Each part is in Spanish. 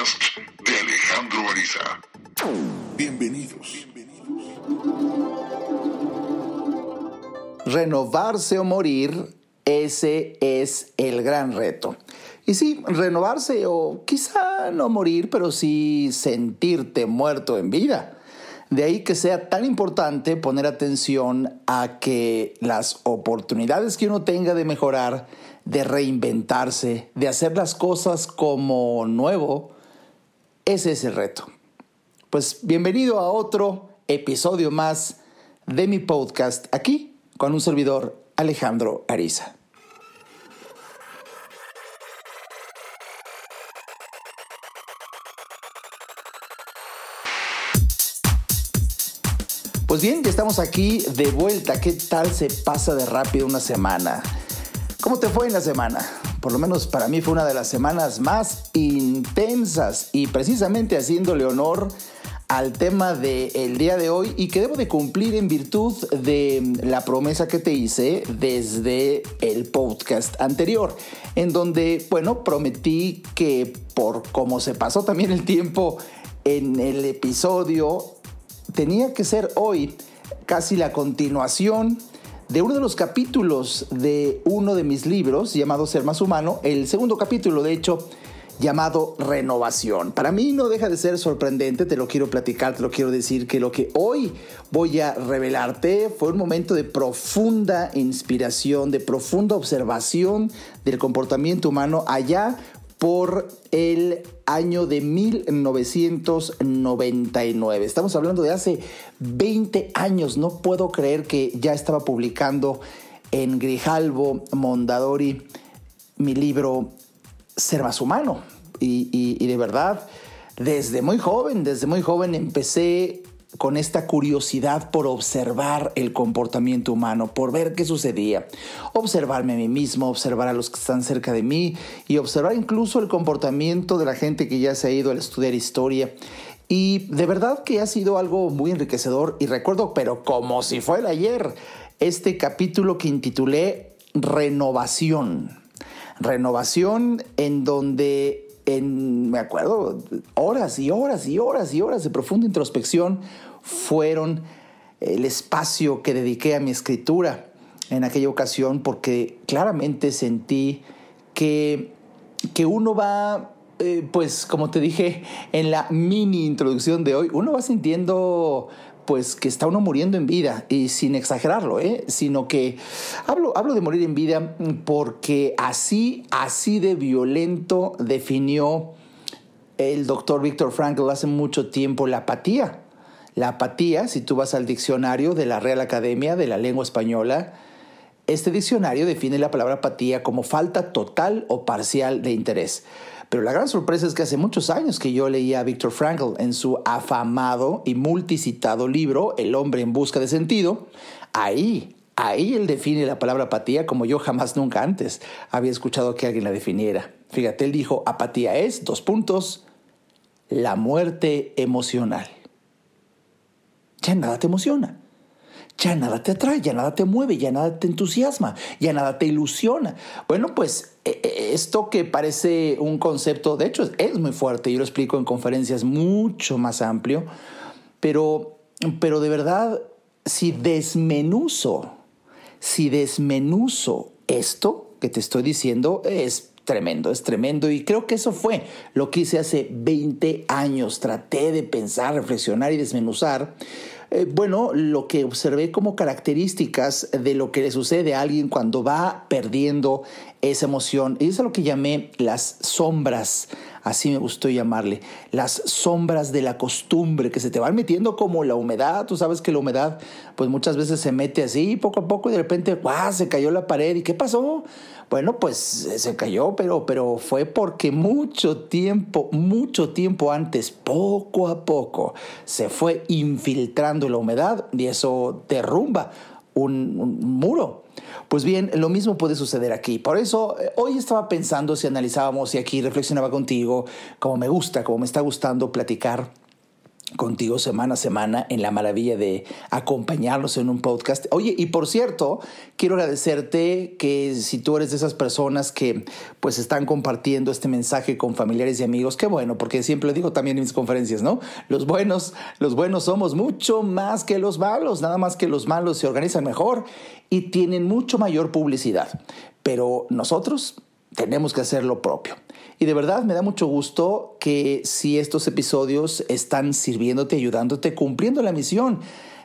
de Alejandro Ariza. Bienvenidos. Renovarse o morir, ese es el gran reto. Y sí, renovarse o quizá no morir, pero sí sentirte muerto en vida. De ahí que sea tan importante poner atención a que las oportunidades que uno tenga de mejorar, de reinventarse, de hacer las cosas como nuevo, ese es el reto. Pues bienvenido a otro episodio más de mi podcast aquí con un servidor Alejandro Ariza. Pues bien, ya estamos aquí de vuelta. ¿Qué tal se pasa de rápido una semana? ¿Cómo te fue en la semana? Por lo menos para mí fue una de las semanas más y precisamente haciéndole honor al tema del día de hoy y que debo de cumplir en virtud de la promesa que te hice desde el podcast anterior, en donde, bueno, prometí que por como se pasó también el tiempo en el episodio tenía que ser hoy casi la continuación de uno de los capítulos de uno de mis libros llamado Ser más humano, el segundo capítulo de hecho llamado Renovación. Para mí no deja de ser sorprendente, te lo quiero platicar, te lo quiero decir, que lo que hoy voy a revelarte fue un momento de profunda inspiración, de profunda observación del comportamiento humano allá por el año de 1999. Estamos hablando de hace 20 años. No puedo creer que ya estaba publicando en Grijalvo Mondadori mi libro Ser más humano. Y, de verdad, desde muy joven, desde muy joven empecé con esta curiosidad por observar el comportamiento humano, por ver qué sucedía, observarme a mí mismo, observar a los que están cerca de mí y observar incluso el comportamiento de la gente que ya se ha ido a estudiar historia. Y de verdad que ha sido algo muy enriquecedor y recuerdo, pero como si fuera ayer, este capítulo que intitulé Renovación. Renovación en donde en, me acuerdo, horas y horas y horas y horas de profunda introspección fueron el espacio que dediqué a mi escritura en aquella ocasión porque claramente sentí que, que uno va, eh, pues como te dije en la mini introducción de hoy, uno va sintiendo pues que está uno muriendo en vida y sin exagerarlo, ¿eh? sino que hablo, hablo de morir en vida porque así, así de violento definió el doctor Víctor Frankl hace mucho tiempo la apatía. La apatía, si tú vas al diccionario de la Real Academia de la Lengua Española, este diccionario define la palabra apatía como falta total o parcial de interés. Pero la gran sorpresa es que hace muchos años que yo leía a Viktor Frankl en su afamado y multicitado libro El hombre en busca de sentido. Ahí, ahí él define la palabra apatía como yo jamás nunca antes había escuchado que alguien la definiera. Fíjate, él dijo, apatía es, dos puntos, la muerte emocional. Ya nada te emociona ya nada te atrae, ya nada te mueve, ya nada te entusiasma, ya nada te ilusiona. Bueno, pues e, e, esto que parece un concepto, de hecho es muy fuerte, yo lo explico en conferencias mucho más amplio, pero, pero de verdad, si desmenuzo, si desmenuzo esto que te estoy diciendo, es tremendo, es tremendo. Y creo que eso fue lo que hice hace 20 años. Traté de pensar, reflexionar y desmenuzar eh, bueno, lo que observé como características de lo que le sucede a alguien cuando va perdiendo esa emoción, y eso es lo que llamé las sombras, así me gustó llamarle, las sombras de la costumbre que se te van metiendo como la humedad, tú sabes que la humedad pues muchas veces se mete así poco a poco y de repente, ¡guau! se cayó la pared y ¿qué pasó? Bueno, pues se cayó, pero, pero fue porque mucho tiempo, mucho tiempo antes, poco a poco, se fue infiltrando la humedad y eso derrumba un, muro. Pues bien, lo mismo puede suceder aquí. Por eso eh, hoy estaba pensando si analizábamos y aquí reflexionaba contigo, como me gusta, como me está gustando platicar contigo semana a semana en la maravilla de acompañarlos en un podcast. Oye, y por cierto, quiero agradecerte que si tú eres de esas personas que pues están compartiendo este mensaje con familiares y amigos, qué bueno, porque siempre lo digo también en mis conferencias, ¿no? Los buenos, los buenos somos mucho más que los malos, nada más que los malos se organizan mejor y tienen mucho mayor publicidad. Pero nosotros tenemos que hacer lo propio. Y de verdad me da mucho gusto que si estos episodios están sirviéndote, ayudándote, cumpliendo la misión,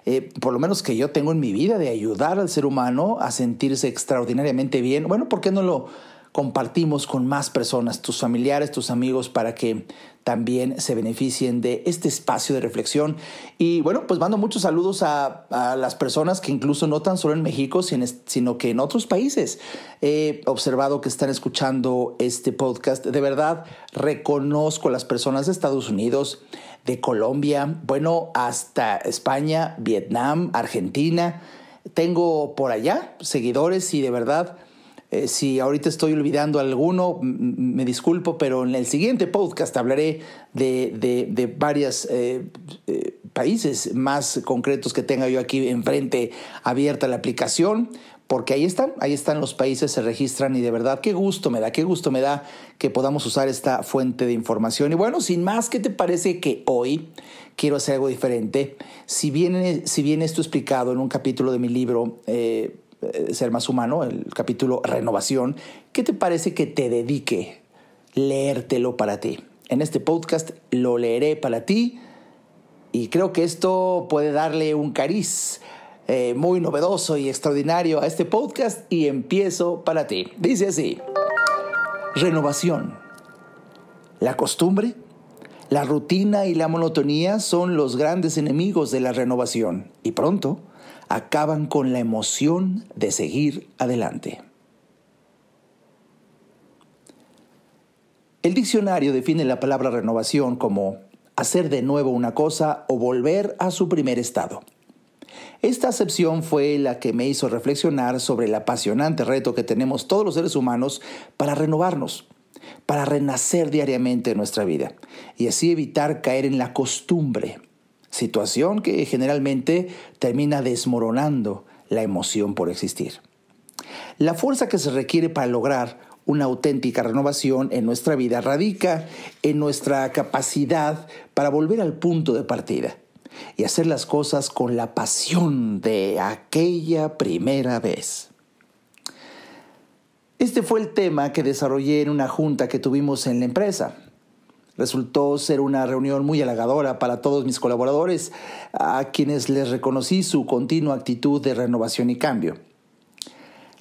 eh, por lo menos que yo tengo en mi vida, de ayudar al ser humano a sentirse extraordinariamente bien, bueno, ¿por qué no lo compartimos con más personas, tus familiares, tus amigos, para que también se beneficien de este espacio de reflexión. Y bueno, pues mando muchos saludos a, las personas que incluso no tan solo en México, sino que en otros países. He observado que están escuchando este podcast. De verdad, reconozco a las personas de Estados Unidos, de Colombia, bueno, hasta España, Vietnam, Argentina. Tengo por allá seguidores y de verdad eh, si ahorita estoy olvidando alguno, me disculpo, pero en el siguiente podcast hablaré de, de, varios eh, eh, países más concretos que tenga yo aquí enfrente abierta la aplicación, porque ahí están, ahí están los países, se registran y de verdad qué gusto me da, qué gusto me da que podamos usar esta fuente de información. Y bueno, sin más, ¿qué te parece que hoy quiero hacer algo diferente? Si bien, si bien esto explicado en un capítulo de mi libro, ser más humano, el capítulo Renovación, ¿qué te parece que te dedique leértelo para ti? En este podcast lo leeré para ti y creo que esto puede darle un cariz eh, muy novedoso y extraordinario a este podcast y empiezo para ti. Dice así, renovación. La costumbre, la rutina y la monotonía son los grandes enemigos de la renovación y pronto acaban con la emoción de seguir adelante. El diccionario define la palabra renovación como hacer de nuevo una cosa o volver a su primer estado. Esta acepción fue la que me hizo reflexionar sobre el apasionante reto que tenemos todos los seres humanos para renovarnos, para renacer diariamente en nuestra vida y así evitar caer en la costumbre, situación que generalmente termina desmoronando la emoción por existir. La fuerza que se requiere para lograr una auténtica renovación en nuestra vida radica en nuestra capacidad para volver al punto de partida y hacer las cosas con la pasión de aquella primera vez. Este fue el tema que desarrollé en una junta que tuvimos en la empresa. Resultó ser una reunión muy halagadora para todos mis colaboradores, a quienes les reconocí su continua actitud de renovación y cambio.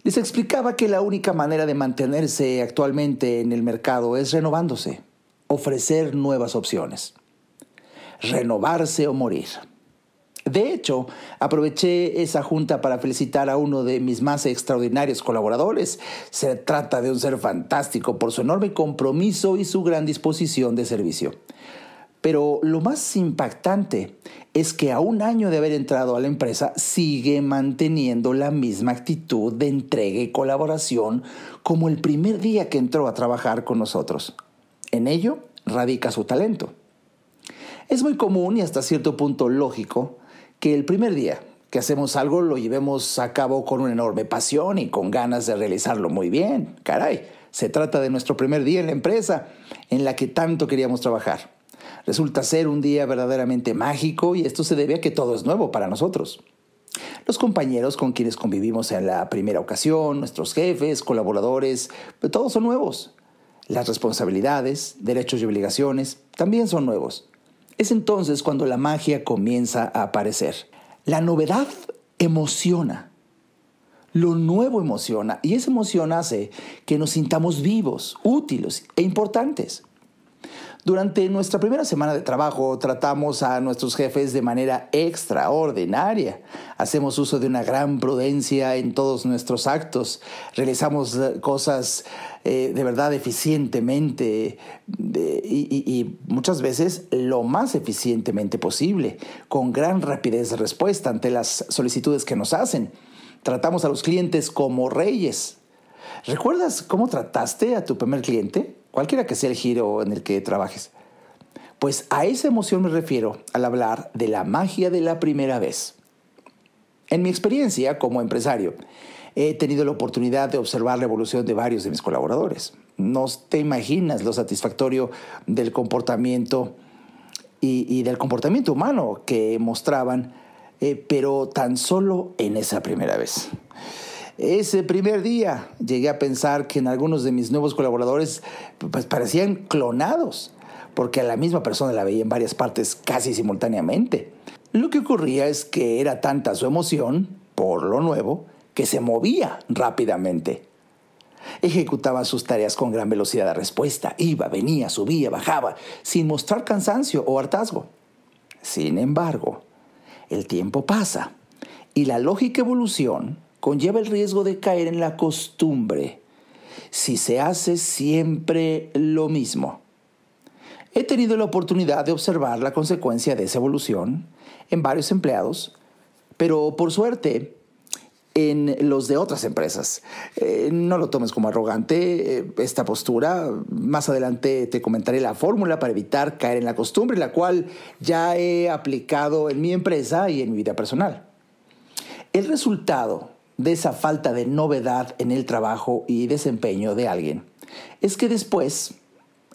Les explicaba que la única manera de mantenerse actualmente en el mercado es renovándose, ofrecer nuevas opciones. Renovarse o morir. De hecho, aproveché esa junta para felicitar a uno de mis más extraordinarios colaboradores. Se trata de un ser fantástico por su enorme compromiso y su gran disposición de servicio. Pero lo más impactante es que a un año de haber entrado a la empresa sigue manteniendo la misma actitud de entrega y colaboración como el primer día que entró a trabajar con nosotros. En ello radica su talento. Es muy común y hasta cierto punto lógico que el primer día que hacemos algo lo llevemos a cabo con una enorme pasión y con ganas de realizarlo muy bien. Caray, se trata de nuestro primer día en la empresa en la que tanto queríamos trabajar. Resulta ser un día verdaderamente mágico y esto se debe a que todo es nuevo para nosotros. Los compañeros con quienes convivimos en la primera ocasión, nuestros jefes, colaboradores, todos son nuevos. Las responsabilidades, derechos y obligaciones también son nuevos. Es entonces cuando la magia comienza a aparecer. La novedad emociona. Lo nuevo emociona y esa emoción hace que nos sintamos vivos, útiles e importantes. Durante nuestra primera semana de trabajo tratamos a nuestros jefes de manera extraordinaria. Hacemos uso de una gran prudencia en todos nuestros actos. Realizamos eh, cosas eh, de verdad eficientemente y, muchas veces lo más eficientemente posible, con gran rapidez de respuesta ante las solicitudes que nos hacen. Tratamos a los clientes como reyes. ¿Recuerdas cómo trataste a tu primer cliente? Cualquiera que sea el giro en el que trabajes. Pues a esa emoción me refiero al hablar de la magia de la primera vez. En mi experiencia como empresario, he tenido la oportunidad de observar la evolución de varios de mis colaboradores. No te imaginas lo satisfactorio del comportamiento y, del comportamiento humano que mostraban, eh, pero tan solo en esa primera vez. Ese primer día llegué a pensar que en algunos de mis nuevos colaboradores pues, parecían clonados, porque a la misma persona la veía en varias partes casi simultáneamente. Lo que ocurría es que era tanta su emoción por lo nuevo que se movía rápidamente. Ejecutaba sus tareas con gran velocidad de respuesta, iba, venía, subía, bajaba, sin mostrar cansancio o hartazgo. Sin embargo, el tiempo pasa y la lógica evolución conlleva el riesgo de caer en la costumbre si se hace siempre lo mismo. He tenido la oportunidad de observar la consecuencia de esa evolución en varios empleados, pero por suerte en los de otras empresas. Eh, no lo tomes como arrogante eh, esta postura. Más adelante te comentaré la fórmula para evitar caer en la costumbre, la cual ya he aplicado en mi empresa y en mi vida personal. El resultado de esa falta de novedad en el trabajo y desempeño de alguien es que después,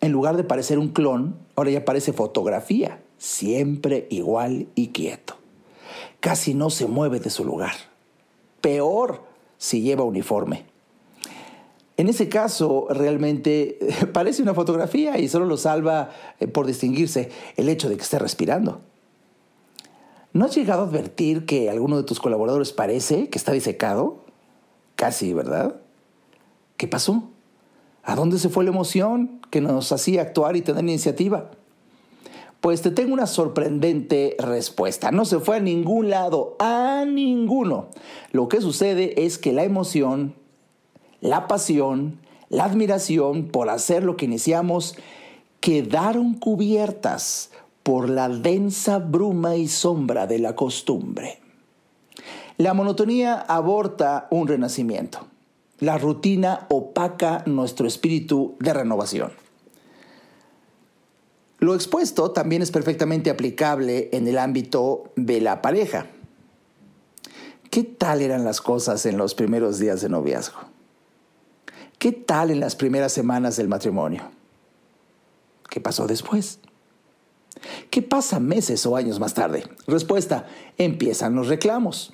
en lugar de parecer un clon, ahora ya parece fotografía, siempre igual y quieto. Casi no se mueve de su lugar. Peor si lleva uniforme. En ese caso, realmente parece una fotografía y solo lo salva eh, por distinguirse el hecho de que esté respirando. ¿No has llegado a advertir que alguno de tus colaboradores parece que está disecado? Casi, ¿verdad? ¿Qué pasó? ¿A dónde se fue la emoción que nos hacía actuar y tener iniciativa? Pues te tengo una sorprendente respuesta. No se fue a ningún lado, a ninguno. Lo que sucede es que la emoción, la pasión, la admiración por hacer lo que iniciamos quedaron cubiertas por la densa bruma y sombra de la costumbre. La monotonía aborta un renacimiento. La rutina opaca nuestro espíritu de renovación. Lo expuesto también es perfectamente aplicable en el ámbito de la pareja. ¿Qué tal eran las cosas en los primeros días de noviazgo? ¿Qué tal en las primeras semanas del matrimonio? ¿Qué pasó después? ¿Qué pasa meses o años más tarde? Respuesta, empiezan los reclamos.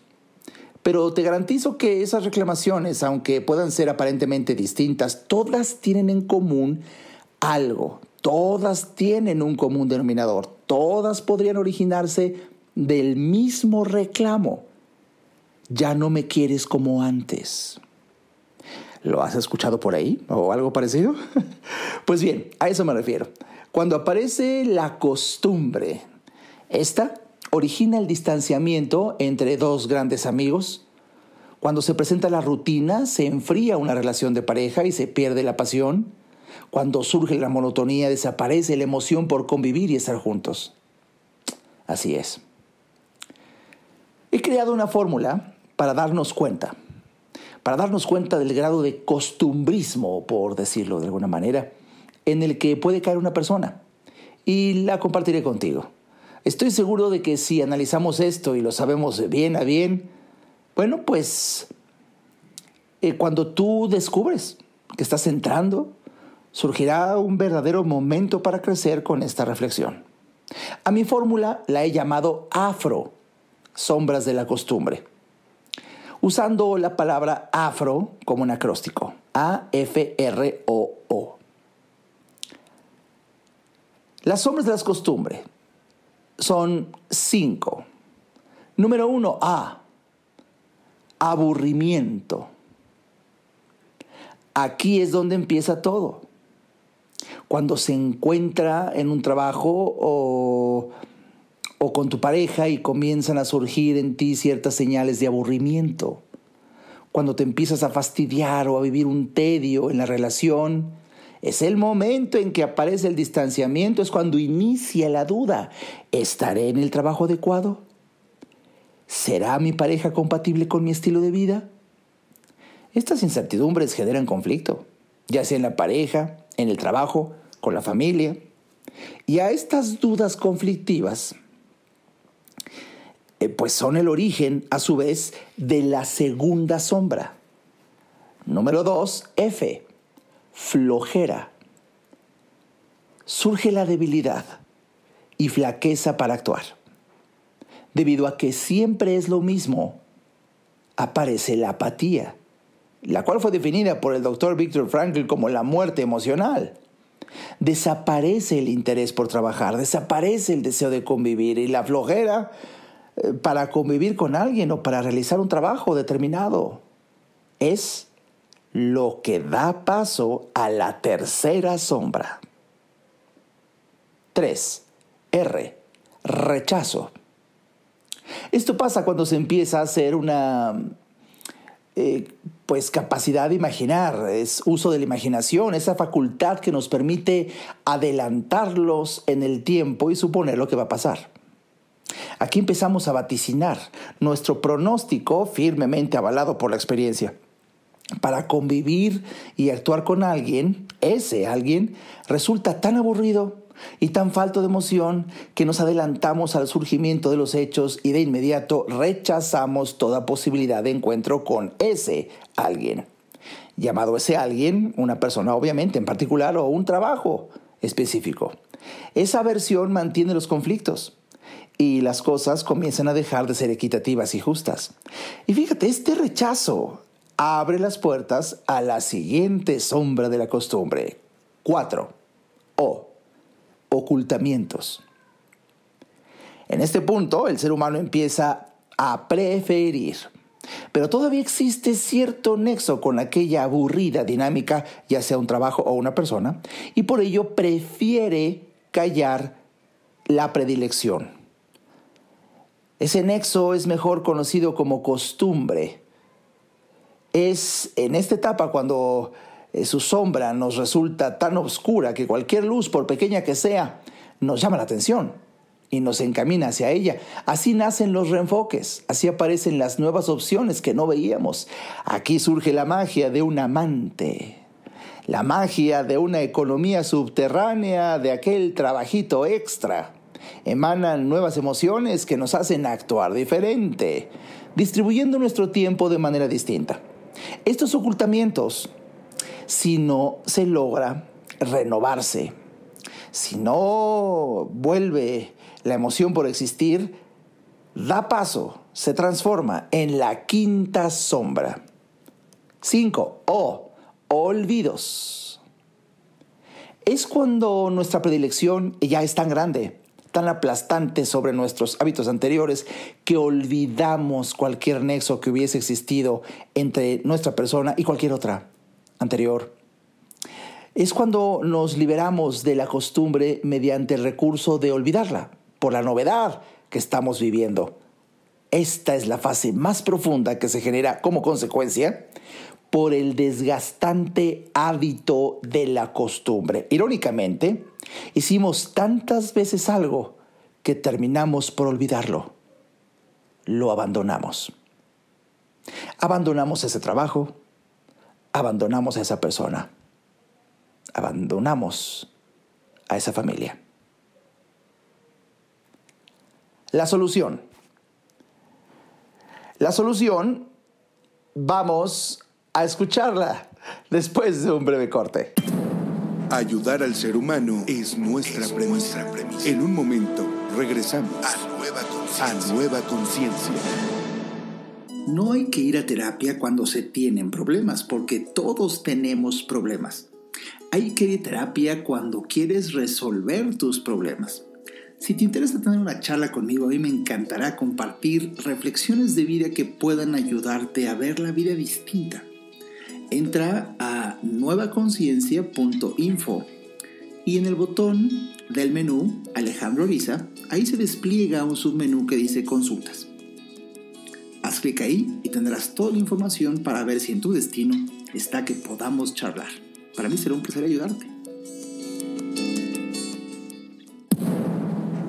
Pero te garantizo que esas reclamaciones, aunque puedan ser aparentemente distintas, todas tienen en común algo, todas tienen un común denominador, todas podrían originarse del mismo reclamo. Ya no me quieres como antes. ¿Lo has escuchado por ahí o algo parecido? pues bien, a eso me refiero. Cuando aparece la costumbre, esta origina el distanciamiento entre dos grandes amigos. Cuando se presenta la rutina, se enfría una relación de pareja y se pierde la pasión. Cuando surge la monotonía, desaparece la emoción por convivir y estar juntos. Así es. He creado una fórmula para darnos cuenta, para darnos cuenta del grado de costumbrismo, por decirlo de alguna manera, en el que puede caer una persona y la compartiré contigo. Estoy seguro de que si analizamos esto y lo sabemos bien a bien, bueno, pues eh, cuando tú descubres que estás entrando, surgirá un verdadero momento para crecer con esta reflexión. A mi fórmula la he llamado afro, sombras de la costumbre, usando la palabra afro como un acróstico, A-F-R-O-O. Las sombras de las costumbres son cinco. Número uno, A. Aburrimiento. Aquí es donde empieza todo. Cuando se encuentra en un trabajo o, o con tu pareja y comienzan a surgir en ti ciertas señales de aburrimiento. Cuando te empiezas a fastidiar o a vivir un tedio en la relación, es el momento en que aparece el distanciamiento, es cuando inicia la duda. ¿Estaré en el trabajo adecuado? ¿Será mi pareja compatible con mi estilo de vida? Estas incertidumbres generan conflicto, ya sea en la pareja, en el trabajo, con la familia. Y a estas dudas conflictivas, eh, pues son el origen, a su vez, de la segunda sombra. Número dos, F, flojera. Surge la debilidad y flaqueza para actuar. Debido a que siempre es lo mismo, aparece la apatía, la cual fue definida por el doctor Viktor Frankl como la muerte emocional. Desaparece el interés por trabajar, desaparece el deseo de convivir y la flojera para convivir con alguien o para realizar un trabajo determinado. Es lo que da paso a la tercera sombra. 3. R. Rechazo. Esto pasa cuando se empieza a hacer una eh, pues capacidad de imaginar, es uso de la imaginación, esa facultad que nos permite adelantarlos en el tiempo y suponer lo que va a pasar. Aquí empezamos a vaticinar nuestro pronóstico firmemente avalado por la experiencia. Para convivir y actuar con alguien, ese alguien resulta tan aburrido y tan falto de emoción que nos adelantamos al surgimiento de los hechos y de inmediato rechazamos toda posibilidad de encuentro con ese alguien. Llamado ese alguien, una persona obviamente en particular o un trabajo específico. Esa versión mantiene los conflictos y las cosas comienzan a dejar de ser equitativas y justas. Y fíjate, este rechazo abre las puertas a la siguiente sombra de la costumbre. 4. O ocultamientos. En este punto, el ser humano empieza a preferir, pero todavía existe cierto nexo con aquella aburrida dinámica, ya sea un trabajo o una persona, y por ello prefiere callar la predilección. Ese nexo es mejor conocido como costumbre. Es en esta etapa cuando eh, su sombra nos resulta tan oscura que cualquier luz, por pequeña que sea, nos llama la atención y nos encamina hacia ella. Así nacen los reenfoques, así aparecen las nuevas opciones que no veíamos. Aquí surge la magia de un amante, la magia de una economía subterránea, de aquel trabajito extra. Emanan nuevas emociones que nos hacen actuar diferente, distribuyendo nuestro tiempo de manera distinta. Estos ocultamientos si no se logra renovarse, si no vuelve la emoción por existir, da paso, se transforma en la quinta sombra. 5. O. Olvidos. Es cuando nuestra predilección ya es tan grande, tan aplastante sobre nuestros hábitos anteriores, que olvidamos cualquier nexo que hubiese existido entre nuestra persona y cualquier otra anterior. Es cuando nos liberamos de la costumbre mediante el recurso de olvidarla, por la novedad que estamos viviendo. Esta es la fase más profunda que se genera como consecuencia por el desgastante hábito de la costumbre. Irónicamente, hicimos tantas veces algo que terminamos por olvidarlo. Lo abandonamos. Abandonamos ese trabajo, abandonamos a esa persona, abandonamos a esa familia. La solución. La solución, vamos a escucharla después de un breve corte. Ayudar al ser humano es nuestra, premisa. En un momento regresamos a Nueva Conciencia. No hay que ir a terapia cuando se tienen problemas, porque todos tenemos problemas. Hay que ir a terapia cuando quieres resolver tus problemas. Si te interesa tener una charla conmigo, a mí me encantará compartir reflexiones de vida que puedan ayudarte a ver la vida distinta. Entra a nuevaconciencia.info y en el botón del menú Alejandro Visa, ahí se despliega un submenú que dice consultas. Haz clic ahí y tendrás toda la información para ver si en tu destino está que podamos charlar. Para mí será un placer ayudarte.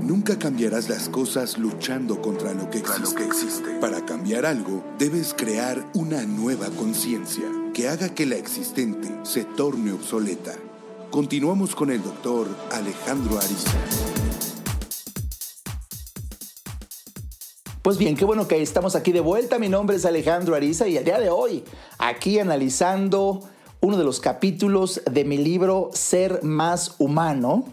Nunca cambiarás las cosas luchando contra lo que existe. Para cambiar algo, debes crear una nueva conciencia que haga que la existente se torne obsoleta continuamos con el doctor Alejandro Ariza. Pues bien, qué bueno que estamos aquí de vuelta. Mi nombre es Alejandro Ariza y el día de hoy, aquí analizando uno de los capítulos de mi libro Ser más humano,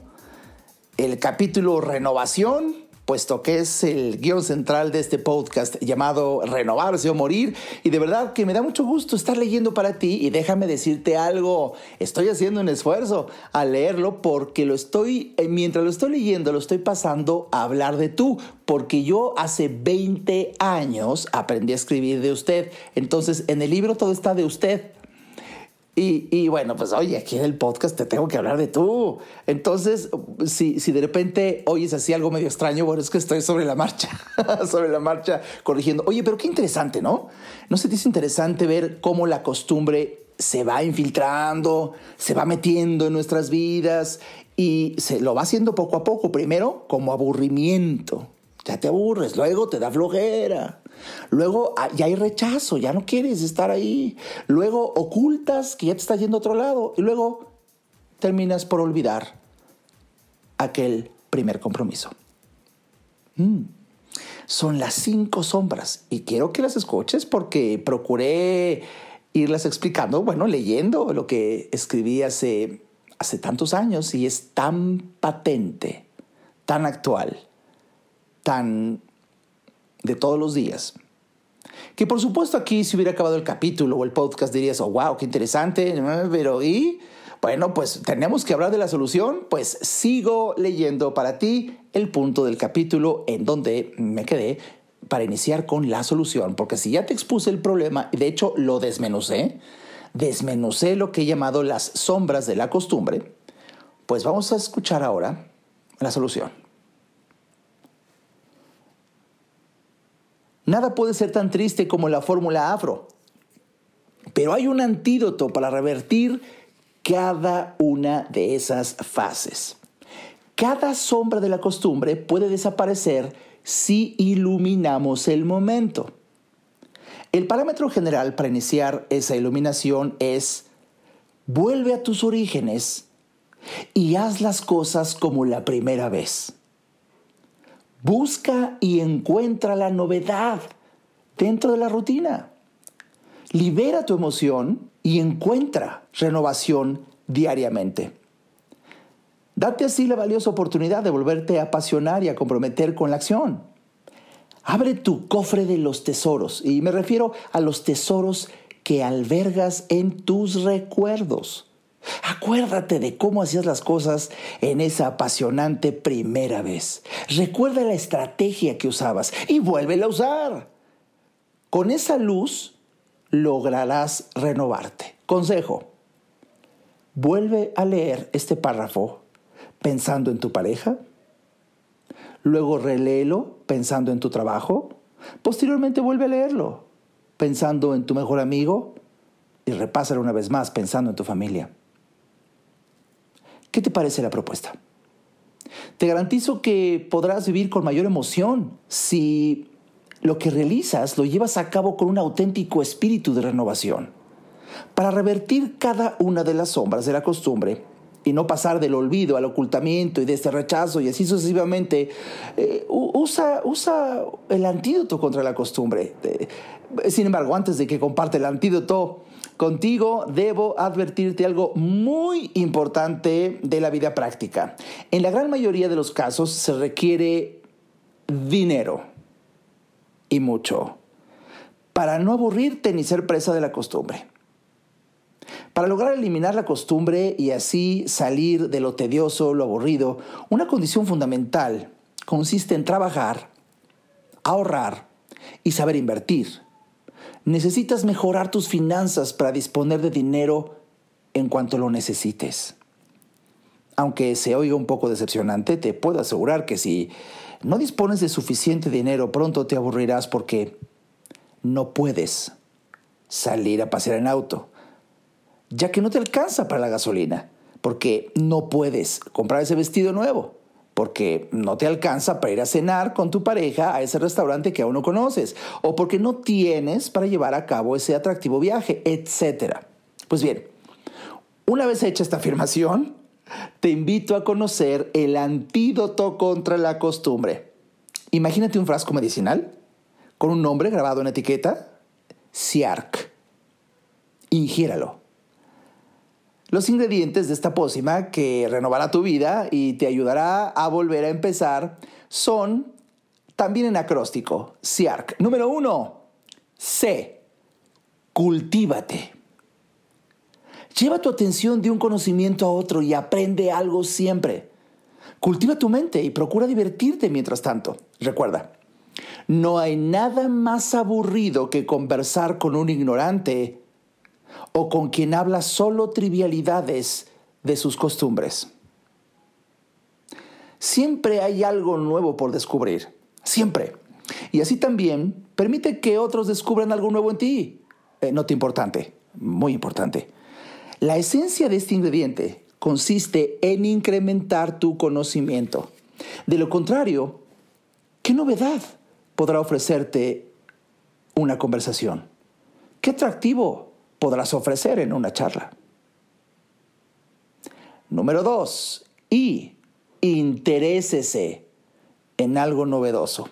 el capítulo Renovación, puesto que es el guion central de este podcast llamado Renovarse o Morir. Y de verdad que me da mucho gusto estar leyendo para ti y déjame decirte algo, estoy haciendo un esfuerzo al leerlo porque lo estoy, eh, mientras lo estoy leyendo, lo estoy pasando a hablar de tú, porque yo hace 20 años aprendí a escribir de usted. Entonces, en el libro todo está de usted. Y, bueno, pues oye, aquí en el podcast te tengo que hablar de tú. Entonces, si, si de repente oyes así algo medio extraño, bueno, es que estoy sobre la marcha, sobre la marcha corrigiendo. Oye, pero qué interesante, ¿no? ¿No se te dice interesante ver cómo la costumbre se va infiltrando, se va metiendo en nuestras vidas y se lo va haciendo poco a poco? Primero, como aburrimiento. Ya te aburres, luego te da flojera Luego ah, ya hay rechazo, ya no quieres estar ahí. Luego ocultas que ya te estás yendo a otro lado. Y luego terminas por olvidar aquel primer compromiso. Mm. Son las cinco sombras y quiero que las escuches porque procuré irlas explicando, bueno, leyendo lo que escribí hace, hace tantos años y es tan patente, tan actual, tan de todos los días. Que por supuesto aquí si hubiera acabado el capítulo o el podcast dirías, oh, wow, qué interesante, pero ¿y? Bueno, pues tenemos que hablar de la solución, pues sigo leyendo para ti el punto del capítulo en donde me quedé para iniciar con la solución, porque si ya te expuse el problema, de hecho lo desmenucé, desmenucé lo que he llamado las sombras de la costumbre, pues vamos a escuchar ahora la solución. Nada puede ser tan triste como la fórmula afro. Pero hay un antídoto para revertir cada una de esas fases. Cada sombra de la costumbre puede desaparecer si iluminamos el momento. El parámetro general para iniciar esa iluminación es vuelve a tus orígenes y haz las cosas como la primera vez. Busca y encuentra la novedad dentro de la rutina. Libera tu emoción y encuentra renovación diariamente. Date así la valiosa oportunidad de volverte a apasionar y a comprometer con la acción. Abre tu cofre de los tesoros y me refiero a los tesoros que albergas en tus recuerdos. Acuérdate de cómo hacías las cosas en esa apasionante primera vez. Recuerda la estrategia que usabas y vuélvela a usar. Con esa luz lograrás renovarte. Consejo. Vuelve a leer este párrafo pensando en tu pareja. Luego reléelo pensando en tu trabajo. Posteriormente vuelve a leerlo pensando en tu mejor amigo y repásalo una vez más pensando en tu familia. ¿Qué te parece la propuesta? Te garantizo que podrás vivir con mayor emoción si lo que realizas lo llevas a cabo con un auténtico espíritu de renovación. Para revertir cada una de las sombras de la costumbre y no pasar del olvido al ocultamiento y de este rechazo y así sucesivamente, eh, usa, usa el antídoto contra la costumbre. Eh, sin embargo, antes de que comparte el antídoto, Contigo debo advertirte algo muy importante de la vida práctica. En la gran mayoría de los casos se requiere dinero y mucho para no aburrirte ni ser presa de la costumbre. Para lograr eliminar la costumbre y así salir de lo tedioso, lo aburrido, una condición fundamental consiste en trabajar, ahorrar y saber invertir. Necesitas mejorar tus finanzas para disponer de dinero en cuanto lo necesites. Aunque se oiga un poco decepcionante, te puedo asegurar que si no dispones de suficiente dinero, pronto te aburrirás porque no puedes salir a pasear en auto, ya que no te alcanza para la gasolina, porque no puedes comprar ese vestido nuevo, porque no te alcanza para ir a cenar con tu pareja a ese restaurante que aún no conoces, o porque no tienes para llevar a cabo ese atractivo viaje, etc. Pues bien, una vez hecha esta afirmación, te invito a conocer el antídoto contra la costumbre. Imagínate un frasco medicinal con un nombre grabado en etiqueta, Ciarc. Ingiéralo. Los ingredientes de esta pócima que renovará tu vida y te ayudará a volver a empezar son también en acróstico, Ciarc. Número uno, C. Cultívate. Lleva tu atención de un conocimiento a otro y aprende algo siempre. Cultiva tu mente y procura divertirte mientras tanto. Recuerda, no hay nada más aburrido que conversar con un ignorante o con quien habla solo trivialidades de sus costumbres. Siempre hay algo nuevo por descubrir, siempre. Y así también permite que otros descubran algo nuevo en ti. Eh, nota importante, muy importante. La esencia de este ingrediente consiste en incrementar tu conocimiento. De lo contrario, ¿qué novedad podrá ofrecerte una conversación? ¿Qué atractivo podrás ofrecer en una charla? Número dos, y interésese en algo novedoso.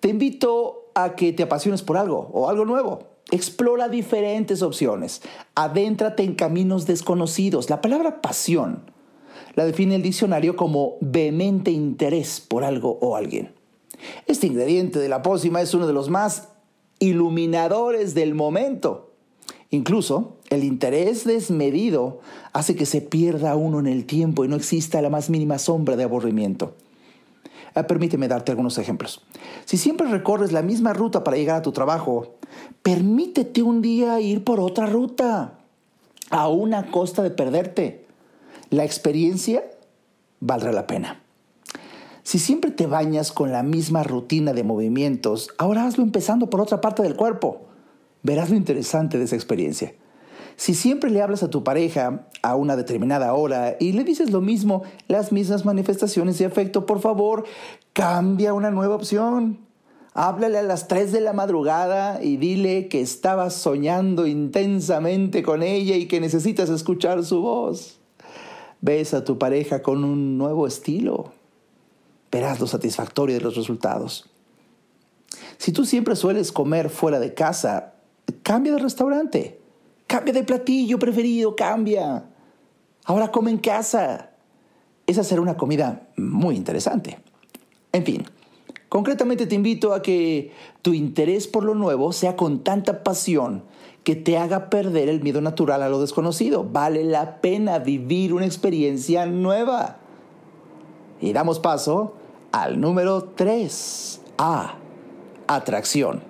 Te invito a que te apasiones por algo o algo nuevo. Explora diferentes opciones. Adéntrate en caminos desconocidos. La palabra pasión la define el diccionario como vehemente interés por algo o alguien. Este ingrediente de la pócima es uno de los más iluminadores del momento. Incluso el interés desmedido hace que se pierda uno en el tiempo y no exista la más mínima sombra de aburrimiento. Ah, permíteme darte algunos ejemplos. Si siempre recorres la misma ruta para llegar a tu trabajo, permítete un día ir por otra ruta, a una costa de perderte. La experiencia valdrá la pena. Si siempre te bañas con la misma rutina de movimientos, ahora hazlo empezando por otra parte del cuerpo. Verás lo interesante de esa experiencia. Si siempre le hablas a tu pareja a una determinada hora y le dices lo mismo, las mismas manifestaciones de afecto, por favor, cambia una nueva opción. Háblale a las 3 de la madrugada y dile que estabas soñando intensamente con ella y que necesitas escuchar su voz. Ves a tu pareja con un nuevo estilo. Verás lo satisfactorio de los resultados. Si tú siempre sueles comer fuera de casa, cambia de restaurante. Cambia de platillo preferido, cambia. Ahora come en casa. Esa será una comida muy interesante. En fin, concretamente te invito a que tu interés por lo nuevo sea con tanta pasión que te haga perder el miedo natural a lo desconocido. Vale la pena vivir una experiencia nueva. Y damos paso al número 3. A. Atracción.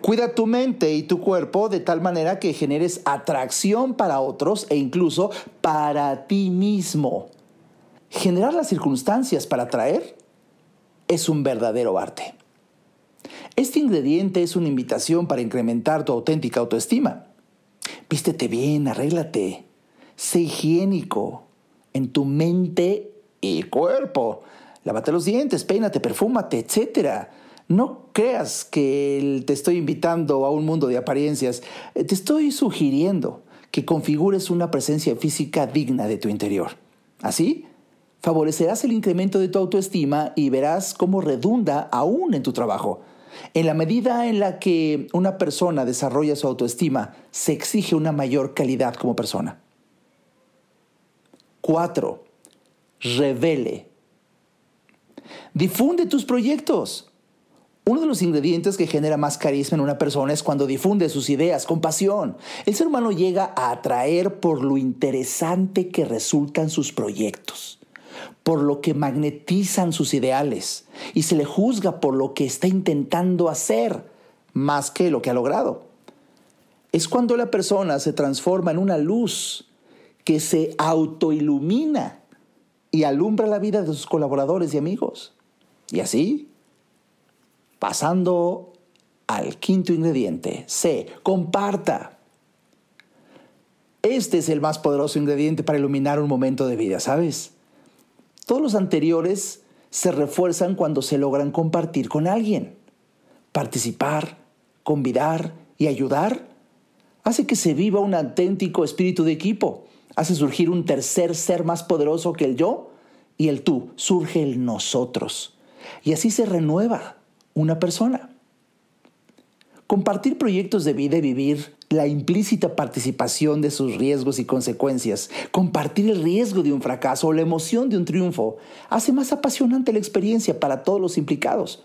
Cuida tu mente y tu cuerpo de tal manera que generes atracción para otros e incluso para ti mismo. Generar las circunstancias para atraer es un verdadero arte. Este ingrediente es una invitación para incrementar tu auténtica autoestima. Vístete bien, arréglate, sé higiénico en tu mente y cuerpo. Lávate los dientes, peínate, perfúmate, etcétera no creas que te estoy invitando a un mundo de apariencias. Eh, te estoy sugiriendo que configures una presencia física digna de tu interior. Así, favorecerás el incremento de tu autoestima y verás cómo redunda aún en tu trabajo. En la medida en la que una persona desarrolla su autoestima, se exige una mayor calidad como persona. 4. Revele. Difunde tus proyectos. Uno de los ingredientes que genera más carisma en una persona es cuando difunde sus ideas con pasión. El ser humano llega a atraer por lo interesante que resultan sus proyectos, por lo que magnetizan sus ideales y se le juzga por lo que está intentando hacer más que lo que ha logrado. Es cuando la persona se transforma en una luz que se autoilumina y alumbra la vida de sus colaboradores y amigos. Y así Pasando al quinto ingrediente, C, comparta. Este es el más poderoso ingrediente para iluminar un momento de vida, ¿sabes? Todos los anteriores se refuerzan cuando se logran compartir con alguien. Participar, convidar y ayudar hace que se viva un auténtico espíritu de equipo. Hace surgir un tercer ser más poderoso que el yo y el tú, surge el nosotros. Y así se renueva una persona. Compartir proyectos de vida y vivir la implícita participación de sus riesgos y consecuencias, compartir el riesgo de un fracaso o la emoción de un triunfo, hace más apasionante la experiencia para todos los implicados.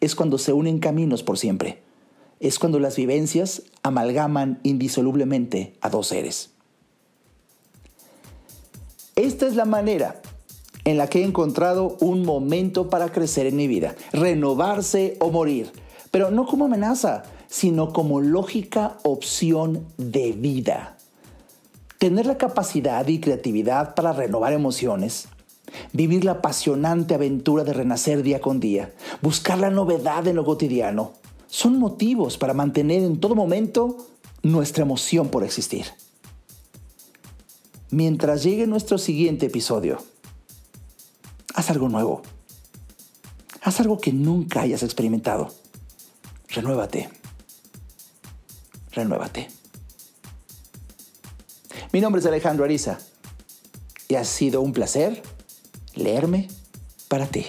Es cuando se unen caminos por siempre. Es cuando las vivencias amalgaman indisolublemente a dos seres. Esta es la manera en la que he encontrado un momento para crecer en mi vida, renovarse o morir, pero no como amenaza, sino como lógica opción de vida. Tener la capacidad y creatividad para renovar emociones, vivir la apasionante aventura de renacer día con día, buscar la novedad en lo cotidiano, son motivos para mantener en todo momento nuestra emoción por existir. Mientras llegue nuestro siguiente episodio, haz algo nuevo. Haz algo que nunca hayas experimentado. Renuévate renuévate. Mi nombre es Alejandro Ariza y ha sido un placer leerme para ti.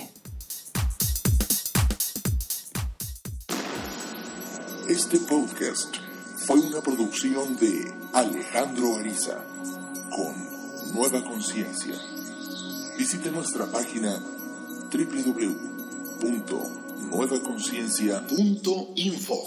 Este podcast fue una producción de Alejandro Ariza Nueva Conciencia. Visite nuestra página www.nuevaconciencia.info